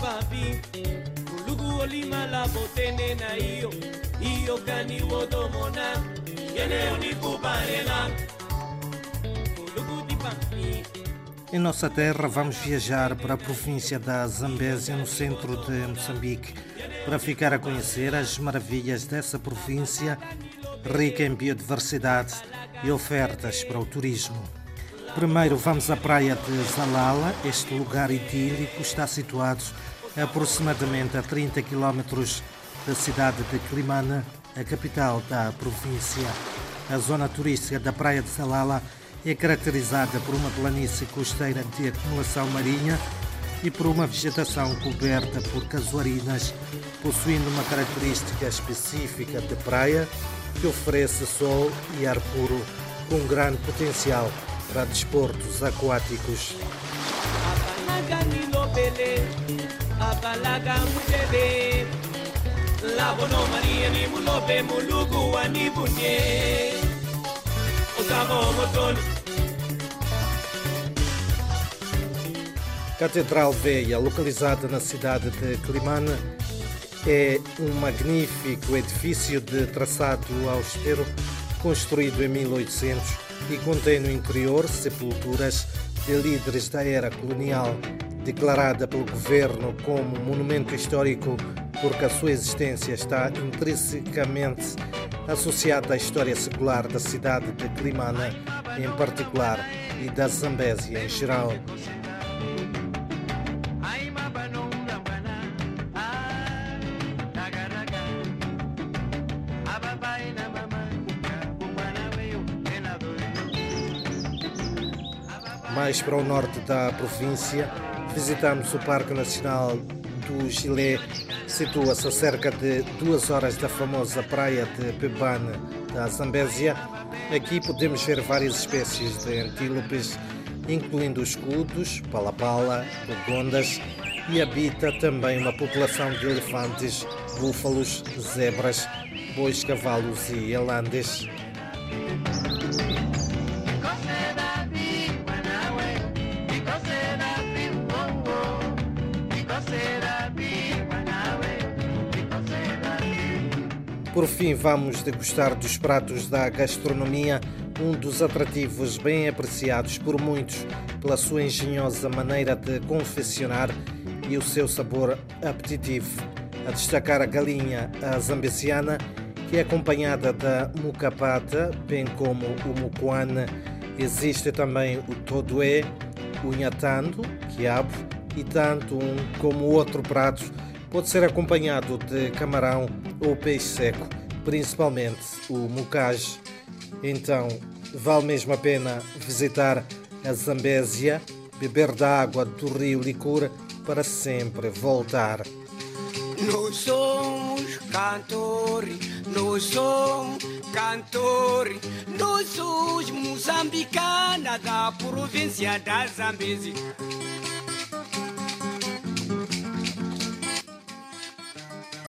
papi Kulugu olima la botene na iyo. Iyo kani Kulugu di papi Em nossa terra, vamos viajar para a província da Zambésia, no centro de Moçambique, para ficar a conhecer as maravilhas dessa província, rica em biodiversidade e ofertas para o turismo. Primeiro, vamos à praia de Zalala. Este lugar idílico está situado aproximadamente a 30 quilómetros da cidade de Climana, a capital da província. A zona turística da praia de Zalala é caracterizada por uma planície costeira de acumulação marinha e por uma vegetação coberta por casuarinas, possuindo uma característica específica de praia que oferece sol e ar puro com grande potencial para desportos aquáticos. Catedral Veia, localizada na cidade de Climane, é um magnífico edifício de traçado austero, construído em 1800 e contém no interior sepulturas de líderes da era colonial, declarada pelo governo como monumento histórico porque a sua existência está intrinsecamente associada à história secular da cidade de Climane em particular e da Zambésia em geral. Mais para o norte da província, visitamos o Parque Nacional do Gilé. Situa-se a cerca de duas horas da famosa praia de Pebane, da Zambésia. Aqui podemos ver várias espécies de antílopes, incluindo escudos, palapala, gondas e habita também uma população de elefantes, búfalos, zebras, bois, cavalos e elandes. Por fim, vamos degustar dos pratos da gastronomia, um dos atrativos bem apreciados por muitos pela sua engenhosa maneira de confeccionar e o seu sabor apetitivo. A destacar a galinha a zambesiana, que é acompanhada da mucapata, bem como o mucuane. Existe também o todoé, o nhatando, quiabo, e tanto um como outro prato pode ser acompanhado de camarão ou peixe seco, principalmente o mucage. Então, vale mesmo a pena visitar a Zambésia, beber da água do rio Licura para sempre voltar. Nós somos cantores, nós somos cantores, nós somos moçambicana da província da Zambésia.